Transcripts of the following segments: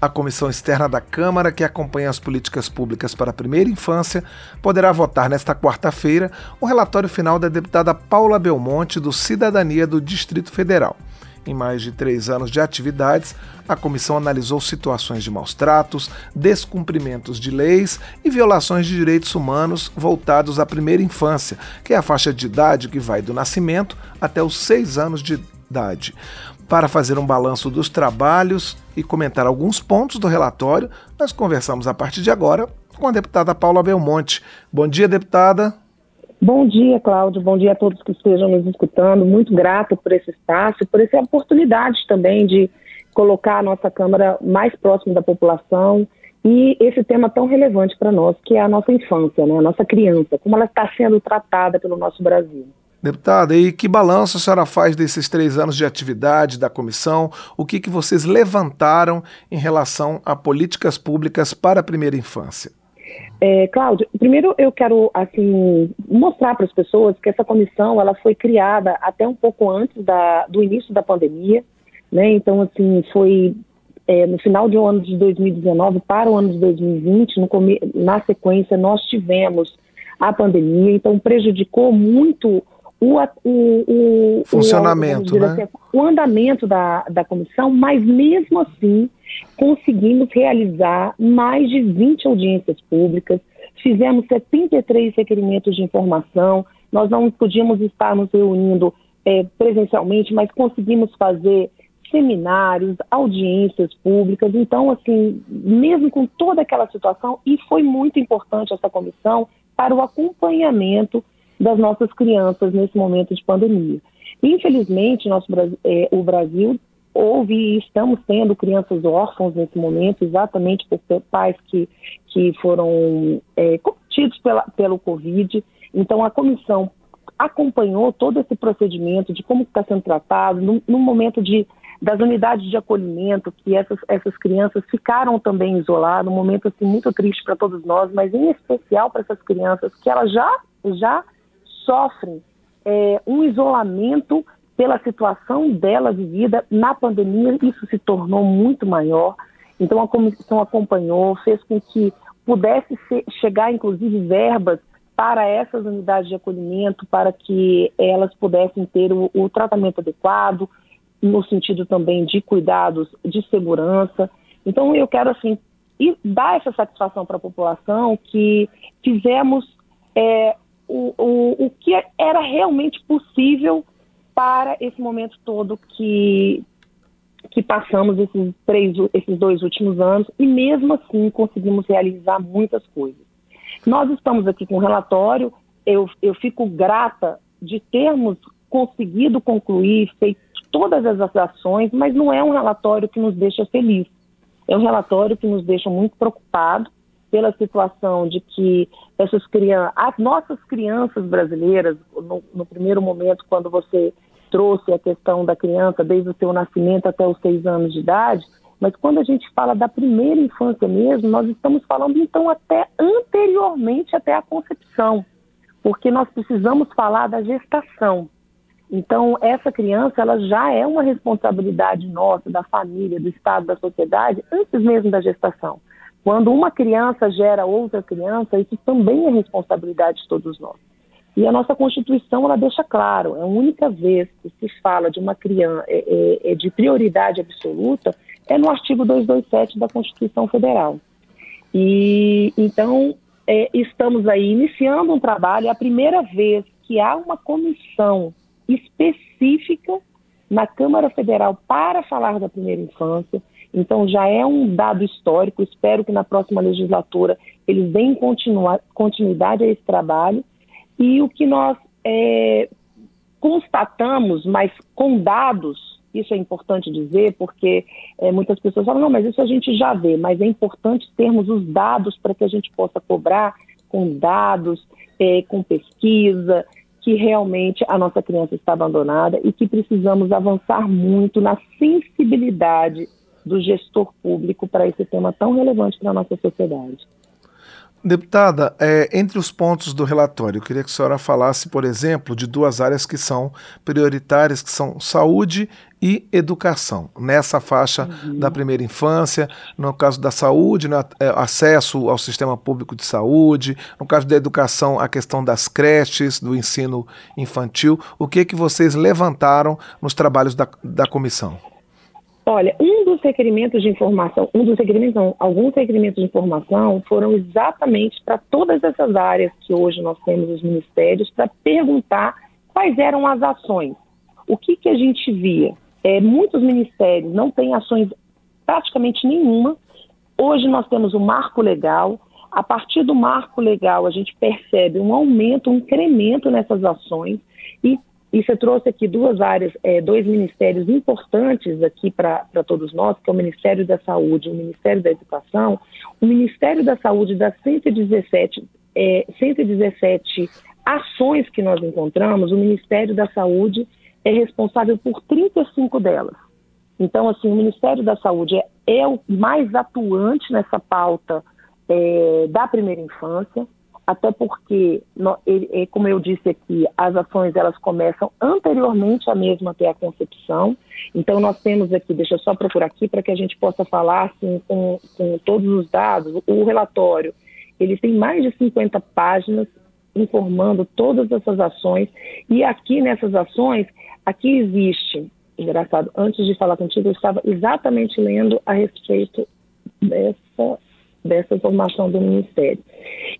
A comissão externa da Câmara, que acompanha as políticas públicas para a primeira infância, poderá votar nesta quarta-feira o relatório final da deputada Paula Belmonte, do Cidadania do Distrito Federal. Em mais de três anos de atividades, a comissão analisou situações de maus tratos, descumprimentos de leis e violações de direitos humanos voltados à primeira infância, que é a faixa de idade que vai do nascimento até os seis anos de idade. Para fazer um balanço dos trabalhos e comentar alguns pontos do relatório, nós conversamos a partir de agora com a deputada Paula Belmonte. Bom dia, deputada. Bom dia, Cláudio. Bom dia a todos que estejam nos escutando. Muito grato por esse espaço, por essa oportunidade também de colocar a nossa Câmara mais próximo da população e esse tema tão relevante para nós, que é a nossa infância, né? a nossa criança, como ela está sendo tratada pelo nosso Brasil. Deputada, e que balanço a senhora faz desses três anos de atividade da comissão? O que, que vocês levantaram em relação a políticas públicas para a primeira infância? É, Cláudio, primeiro eu quero assim mostrar para as pessoas que essa comissão ela foi criada até um pouco antes da, do início da pandemia, né? Então assim foi é, no final do ano de 2019 para o ano de 2020, no, na sequência nós tivemos a pandemia, então prejudicou muito o, o, o funcionamento, o, né? assim, o andamento da, da comissão, mas mesmo assim conseguimos realizar mais de 20 audiências públicas, fizemos 73 requerimentos de informação, nós não podíamos estar nos reunindo é, presencialmente, mas conseguimos fazer seminários, audiências públicas. Então, assim, mesmo com toda aquela situação, e foi muito importante essa comissão para o acompanhamento das nossas crianças nesse momento de pandemia. Infelizmente, nosso, é, o Brasil houve e estamos tendo crianças órfãos nesse momento, exatamente por pais que, que foram é, cometidos pela, pelo Covid. Então, a comissão acompanhou todo esse procedimento de como está sendo tratado, no, no, momento de, das unidades de acolhimento, que essas, essas crianças ficaram também isoladas, um momento assim, muito triste para todos nós, mas em especial para essas crianças que elas já, já sofrem é, um isolamento pela situação dela vivida na pandemia, isso se tornou muito maior. Então a comissão acompanhou, fez com que pudesse ser, chegar inclusive verbas para essas unidades de acolhimento, para que elas pudessem ter o, o tratamento adequado, no sentido também de cuidados de segurança. Então eu quero assim dar essa satisfação para a população que fizemos é, o, o, o que era realmente possível para esse momento todo que, que passamos esses, três, esses dois últimos anos e mesmo assim conseguimos realizar muitas coisas. Nós estamos aqui com um relatório, eu, eu fico grata de termos conseguido concluir, feito todas as ações, mas não é um relatório que nos deixa feliz. É um relatório que nos deixa muito preocupados pela situação de que essas crianças, as nossas crianças brasileiras, no, no, primeiro momento, quando você trouxe a questão da criança desde o seu nascimento até os seis anos de idade, mas quando a gente fala da primeira infância mesmo, nós estamos falando então até anteriormente até a concepção, porque nós precisamos falar da gestação. Então, essa criança, ela já é uma responsabilidade nossa, da família, do Estado, da sociedade, antes mesmo da gestação. Quando uma criança gera outra criança, isso também é responsabilidade de todos nós. E a nossa Constituição ela deixa claro, é a única vez que se fala de uma criança é, é, é de prioridade absoluta é no artigo 227 da Constituição Federal. E então é, estamos aí iniciando um trabalho, é a primeira vez que há uma comissão específica na Câmara Federal para falar da primeira infância. Então, já é um dado histórico. Espero que na próxima legislatura eles deem continuidade a esse trabalho. E o que nós é, constatamos, mas com dados, isso é importante dizer, porque é, muitas pessoas falam, não, mas isso a gente já vê, mas é importante termos os dados para que a gente possa cobrar com dados, é, com pesquisa, que realmente a nossa criança está abandonada e que precisamos avançar muito na sensibilidade do gestor público para esse tema tão relevante para a nossa sociedade. Deputada, é, entre os pontos do relatório, eu queria que a senhora falasse, por exemplo, de duas áreas que são prioritárias, que são saúde e educação. Nessa faixa uhum. da primeira infância, no caso da saúde, né, acesso ao sistema público de saúde, no caso da educação, a questão das creches, do ensino infantil. O que que vocês levantaram nos trabalhos da, da comissão? Olha, um dos requerimentos de informação, um dos requerimentos, não, alguns requerimentos de informação foram exatamente para todas essas áreas que hoje nós temos os ministérios, para perguntar quais eram as ações. O que, que a gente via? É, muitos ministérios não têm ações praticamente nenhuma. Hoje nós temos o marco legal. A partir do marco legal, a gente percebe um aumento, um incremento nessas ações. Você trouxe aqui duas áreas, é, dois ministérios importantes aqui para todos nós, que é o Ministério da Saúde e o Ministério da Educação. O Ministério da Saúde das 117, é, 117 ações que nós encontramos, o Ministério da Saúde é responsável por 35 delas. Então, assim, o Ministério da Saúde é, é o mais atuante nessa pauta é, da primeira infância até porque, ele, como eu disse aqui, as ações elas começam anteriormente a mesma ter a concepção. Então, nós temos aqui, deixa eu só procurar aqui para que a gente possa falar assim, com, com todos os dados. O relatório, ele tem mais de 50 páginas informando todas essas ações. E aqui nessas ações, aqui existe, engraçado, antes de falar contigo, eu estava exatamente lendo a respeito dessa dessa informação do Ministério.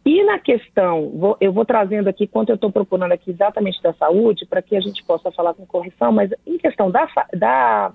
E na questão, vou, eu vou trazendo aqui, quanto eu estou procurando aqui exatamente da saúde, para que a gente possa falar com correção, mas em questão da, da,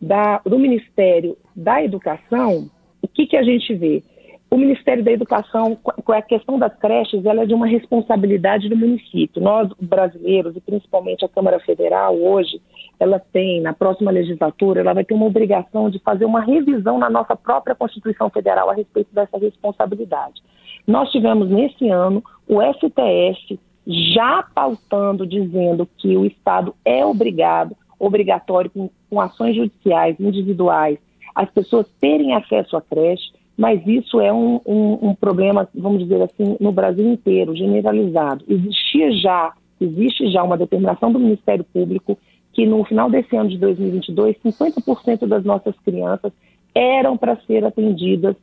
da, do Ministério da Educação, o que, que a gente vê? o Ministério da Educação, a questão das creches, ela é de uma responsabilidade do município. Nós, brasileiros, e principalmente a Câmara Federal, hoje, ela tem, na próxima legislatura, ela vai ter uma obrigação de fazer uma revisão na nossa própria Constituição Federal a respeito dessa responsabilidade. Nós tivemos, nesse ano, o STF já pautando, dizendo que o Estado é obrigado, obrigatório, com, com ações judiciais individuais, as pessoas terem acesso à creche mas isso é um, um, um, problema, vamos dizer assim, no Brasil inteiro, generalizado. Existia já, existe já uma determinação do Ministério Público que no final desse ano de 2022, 50% das nossas crianças eram para ser atendidas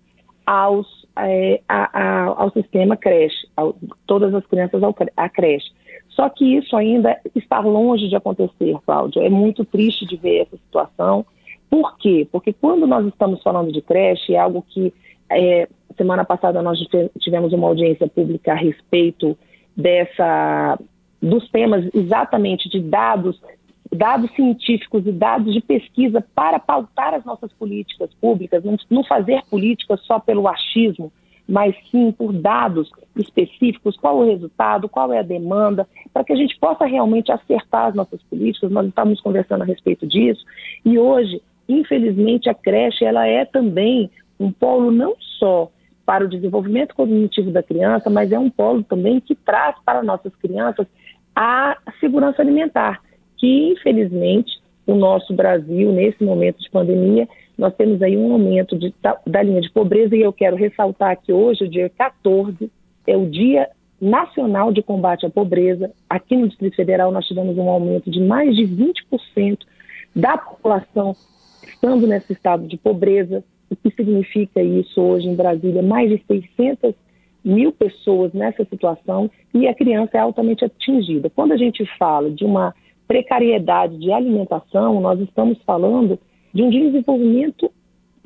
aos, é, a, a, ao sistema creche, ao, todas as crianças ao, à creche. Só que isso ainda está longe de acontecer, Cláudia. É muito triste de ver essa situação. Por quê? Porque quando nós estamos falando de creche, é algo que é, semana passada nós tivemos uma audiência pública a respeito dessa dos temas exatamente de dados, dados científicos e dados de pesquisa para pautar as nossas políticas públicas, não, fazer política só pelo achismo, mas sim por dados específicos, qual o resultado, qual é a demanda, para que a gente possa realmente acertar as nossas políticas. Nós estamos conversando a respeito disso e hoje, infelizmente, a creche ela é também um polo não só para o desenvolvimento cognitivo da criança, mas é um polo também que traz para nossas crianças a segurança alimentar, que infelizmente o nosso Brasil, nesse momento de pandemia, nós temos aí um aumento de, da, linha de pobreza e eu quero ressaltar que hoje, o dia 14, é o Dia Nacional de Combate à Pobreza. Aqui no Distrito Federal nós tivemos um aumento de mais de 20% da população estando nesse estado de pobreza. O que significa isso hoje em Brasília? Mais de 600 mil pessoas nessa situação e a criança é altamente atingida. Quando a gente fala de uma precariedade de alimentação, nós estamos falando de um desenvolvimento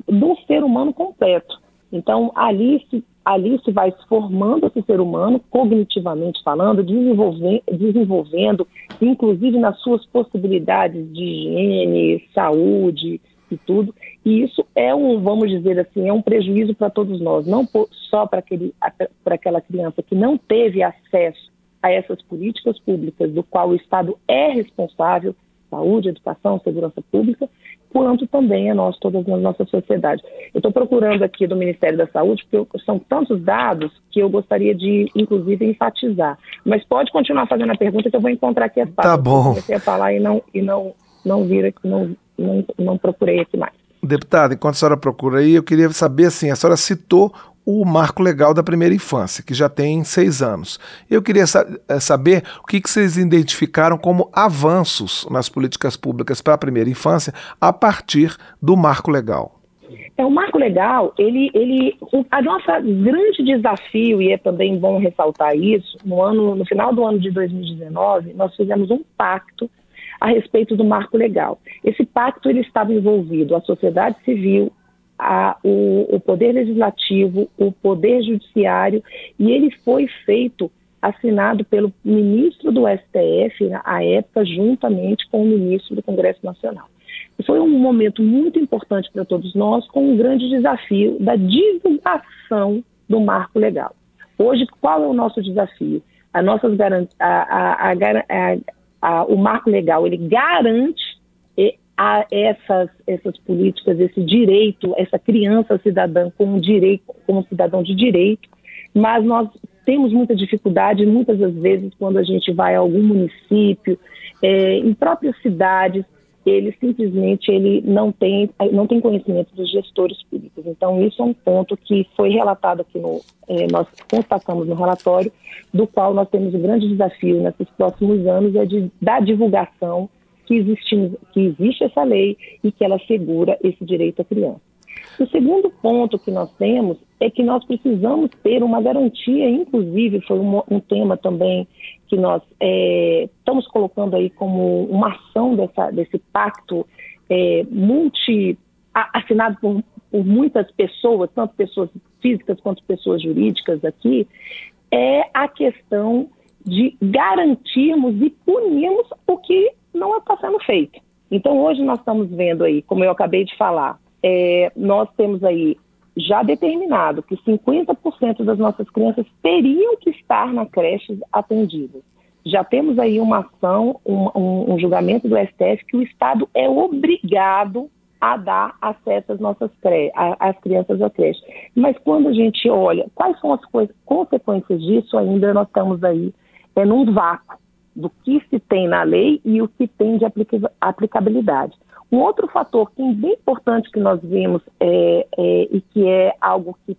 do ser humano completo. Então, ali se, ali se vai formando esse ser humano, cognitivamente falando, desenvolvendo, desenvolvendo, inclusive nas suas possibilidades de higiene, saúde, e tudo. E isso é um, vamos dizer assim, é um prejuízo para todos nós, não só para aquela criança que não teve acesso a essas políticas públicas, do qual o Estado é responsável, saúde, educação, segurança pública, quanto também a nós, todas na nossa sociedade. Eu estou procurando aqui do Ministério da Saúde, porque são tantos dados que eu gostaria de, inclusive, enfatizar. Mas pode continuar fazendo a pergunta que eu vou encontrar aqui as partes. Tá bom. Eu comecei a falar e não, e não, não vir aqui, não, não, não procurei aqui mais. Deputada, enquanto a senhora procura aí, eu queria saber assim, a senhora citou o marco legal da primeira infância, que já tem seis anos. Eu queria sa eh, saber o que, que vocês identificaram como avanços nas políticas públicas para a primeira infância a partir do marco legal. É, o marco legal, ele, ele, o a nossa grande desafio, e é também bom ressaltar isso, no, ano, no final do ano de 2019, nós fizemos um pacto a respeito do marco legal. Esse pacto ele estava envolvido a sociedade civil, a, o, o Poder Legislativo, o Poder Judiciário, e ele foi feito, assinado pelo ministro do STF, à época, juntamente com o ministro do Congresso Nacional. Foi um momento muito importante para todos nós, com um grande desafio da divulgação do marco legal. Hoje, qual é o nosso desafio? A nossas a, a, a, o marco legal ele garante a essas, essas políticas, esse direito, essa criança cidadã como direito, como cidadão de direito, mas nós temos muita dificuldade muitas das vezes quando a gente vai a algum município, é, em próprias cidades, ele simplesmente ele não tem não tem conhecimento dos gestores públicos. Então isso é um ponto que foi relatado aqui no é, nós constatamos no relatório, do qual nós temos um grande desafio nesses próximos anos é de da divulgação que existe, que existe essa lei e que ela segura esse direito à criança. O segundo ponto que nós temos é que nós precisamos ter uma garantia, inclusive foi um, um tema também que nós é, estamos colocando aí como uma ação dessa, desse pacto é, multi assinado por, por muitas pessoas, tanto pessoas físicas quanto pessoas jurídicas aqui, é a questão de garantirmos e punirmos o que não está sendo feito. Então, hoje nós estamos vendo aí, como eu acabei de falar, é, nós temos aí já determinado que 50% das nossas crianças teriam que estar na creche atendidas. Já temos aí uma ação, um, um, um julgamento do STF que o Estado é obrigado a dar acesso às nossas às crianças à creche. Mas quando a gente olha quais são as consequências disso, ainda nós estamos aí é num vácuo do que se tem na lei e o que tem de aplicabilidade. Um outro fator que é bem importante que nós vimos é, é, e que é algo que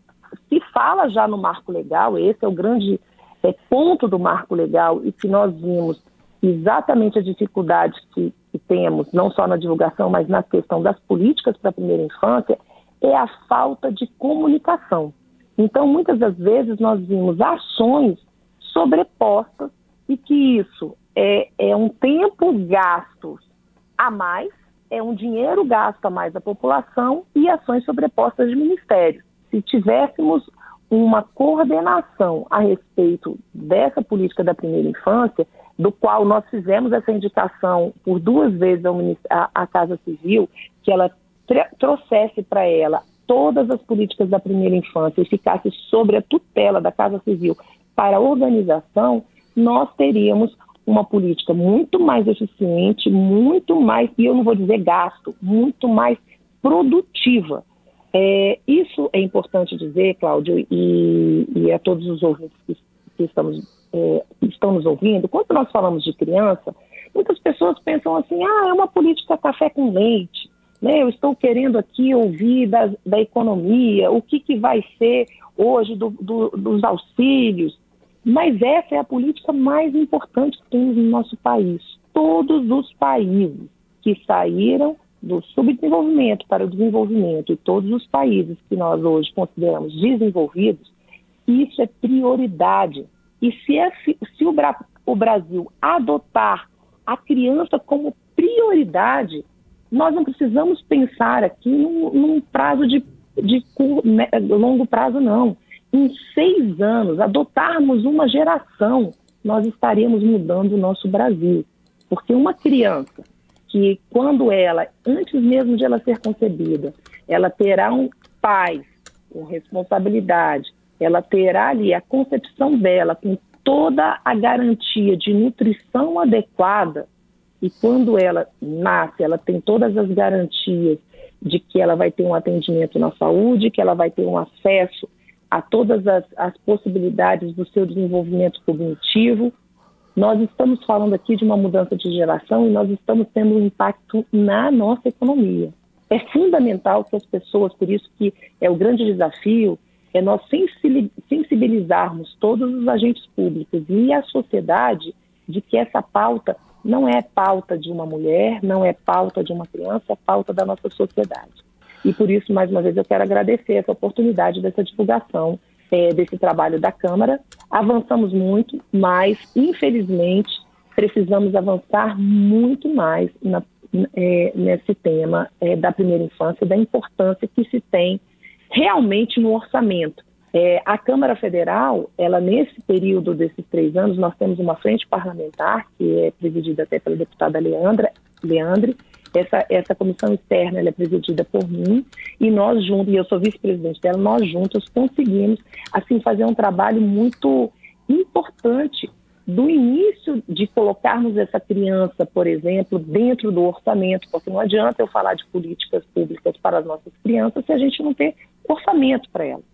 se fala já no marco legal, esse é o grande é, ponto do marco legal e que nós vimos exatamente a dificuldade que, que temos, não só na divulgação, mas na questão das políticas para a primeira infância, é a falta de comunicação. Então, muitas das vezes, nós vimos ações sobrepostas e que isso é, é um tempo gasto a mais, é um dinheiro gasto a mais da população e ações sobrepostas de ministérios. Se tivéssemos uma coordenação a respeito dessa política da primeira infância, do qual nós fizemos essa indicação por duas vezes à Casa Civil, que ela trouxesse para ela todas as políticas da primeira infância e ficasse sobre a tutela da Casa Civil para a organização, nós teríamos uma política muito mais eficiente, muito mais, e eu não vou dizer gasto, muito mais produtiva. É, isso é importante dizer, Cláudio, e, e a todos os ouvintes que, que estamos, é, estão nos ouvindo, quando nós falamos de criança, muitas pessoas pensam assim, ah, é uma política café com leite, né? eu estou querendo aqui ouvir da, da economia, o que, que vai ser hoje do, do, dos auxílios, mas essa é a política mais importante que temos no nosso país. Todos os países que saíram do subdesenvolvimento para o desenvolvimento e todos os países que nós hoje consideramos desenvolvidos, isso é prioridade. E se, é, se o, o Brasil adotar a criança como prioridade, nós não precisamos pensar aqui num, num prazo de, de, de né, longo prazo, não em seis anos, adotarmos uma geração, nós estaremos mudando o nosso Brasil. Porque uma criança que, quando ela, antes mesmo de ela ser concebida, ela terá um pai com responsabilidade, ela terá ali a concepção dela com toda a garantia de nutrição adequada, e quando ela nasce, ela tem todas as garantias de que ela vai ter um atendimento na saúde, que ela vai ter um acesso a todas as, as possibilidades do seu desenvolvimento cognitivo. Nós estamos falando aqui de uma mudança de geração e nós estamos tendo um impacto na nossa economia. É fundamental que as pessoas, por isso que é o grande desafio, é nós sensibilizarmos todos os agentes públicos e a sociedade de que essa pauta não é pauta de uma mulher, não é pauta de uma criança, é pauta da nossa sociedade. E por isso, mais uma vez, eu quero agradecer essa oportunidade dessa divulgação é, desse trabalho da Câmara. Avançamos muito, mas, infelizmente, precisamos avançar muito mais na, é, nesse tema é, da primeira infância, da importância que se tem realmente no orçamento. É, a Câmara Federal, ela nesse período desses três anos, nós temos uma frente parlamentar, que é presidida até pela deputada Leandra, Leandre, essa, essa comissão externa é presidida por mim e nós juntos, e eu sou vice-presidente dela, nós juntos conseguimos assim fazer um trabalho muito importante do início de colocarmos essa criança, por exemplo, dentro do orçamento, porque não adianta eu falar de políticas públicas para as nossas crianças se a gente não ter orçamento para elas.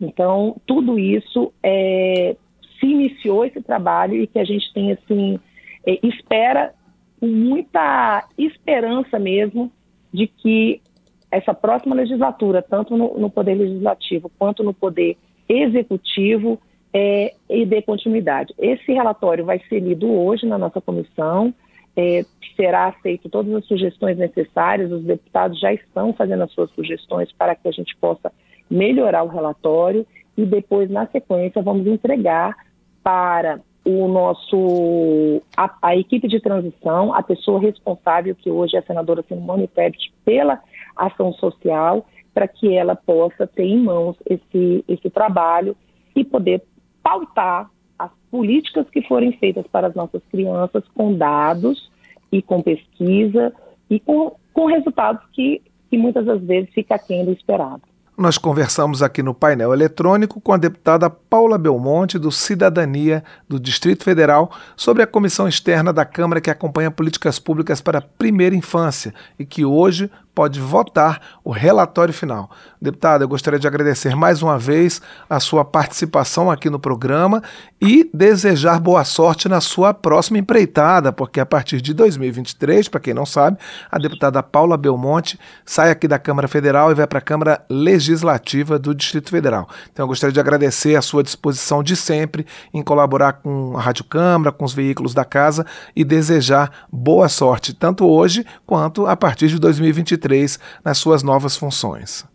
Então, tudo isso é, se iniciou esse trabalho e que a gente tem assim é, espera com muita esperança mesmo de que essa próxima legislatura, tanto no, no Poder Legislativo quanto no Poder Executivo, é, e dê continuidade. Esse relatório vai ser lido hoje na nossa comissão, é, será aceito todas as sugestões necessárias, os deputados já estão fazendo as suas sugestões para que a gente possa melhorar o relatório e depois, na sequência, vamos entregar para o nosso a, a, equipe de transição, a pessoa responsável, que hoje é a senadora Simone Tebet, pela ação social, para que ela possa ter em mãos esse, esse trabalho e poder pautar as políticas que forem feitas para as nossas crianças com dados e com pesquisa e com, com resultados que, que muitas das vezes fica aquém do esperado. Nós conversamos aqui no painel eletrônico com a deputada Paula Belmonte, do Cidadania do Distrito Federal, sobre a comissão externa da Câmara que acompanha políticas públicas para a primeira infância e que hoje pode votar o relatório final. Deputada, eu gostaria de agradecer mais uma vez a sua participação aqui no programa e desejar boa sorte na sua próxima empreitada, porque a partir de 2023, para quem não sabe, a deputada Paula Belmonte sai aqui da Câmara Federal e vai para a Câmara Legislativa do Distrito Federal. Então eu gostaria de agradecer a sua disposição de sempre em colaborar com a Rádio Câmara, com os veículos da casa e desejar boa sorte, tanto hoje quanto a partir de 2023 2023 nas suas novas funções.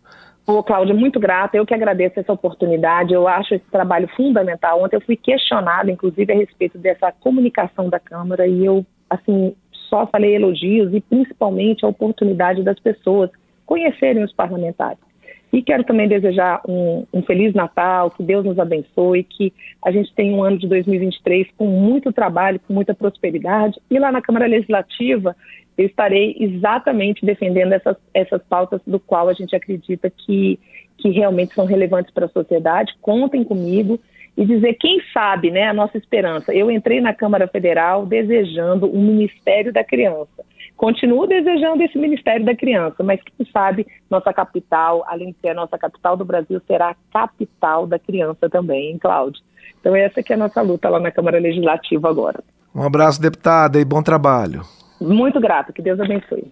Ô, Cláudia, muito grata. Eu que agradeço essa oportunidade. Eu acho esse trabalho fundamental. Ontem eu fui questionada, inclusive, a respeito dessa comunicação da Câmara e eu, assim, só falei elogios e principalmente a oportunidade das pessoas conhecerem os parlamentares. E quero também desejar um, um, Feliz Natal, que Deus nos abençoe, que a gente tenha um ano de 2023 com muito trabalho, com muita prosperidade. E lá na Câmara Legislativa, eu estarei exatamente defendendo essas, essas pautas do qual a gente acredita que, que realmente são relevantes para a sociedade. Contem comigo e dizer, quem sabe, né, a nossa esperança. Eu entrei na Câmara Federal desejando um Ministério da Criança. Continuo desejando esse Ministério da Criança, mas quem sabe nossa capital, além de ser a nossa capital do Brasil, será a capital da criança também, hein, Cláudio? Então essa que é a nossa luta lá na Câmara Legislativa agora. Um abraço, deputada, e bom trabalho. Muito grato, que Deus abençoe.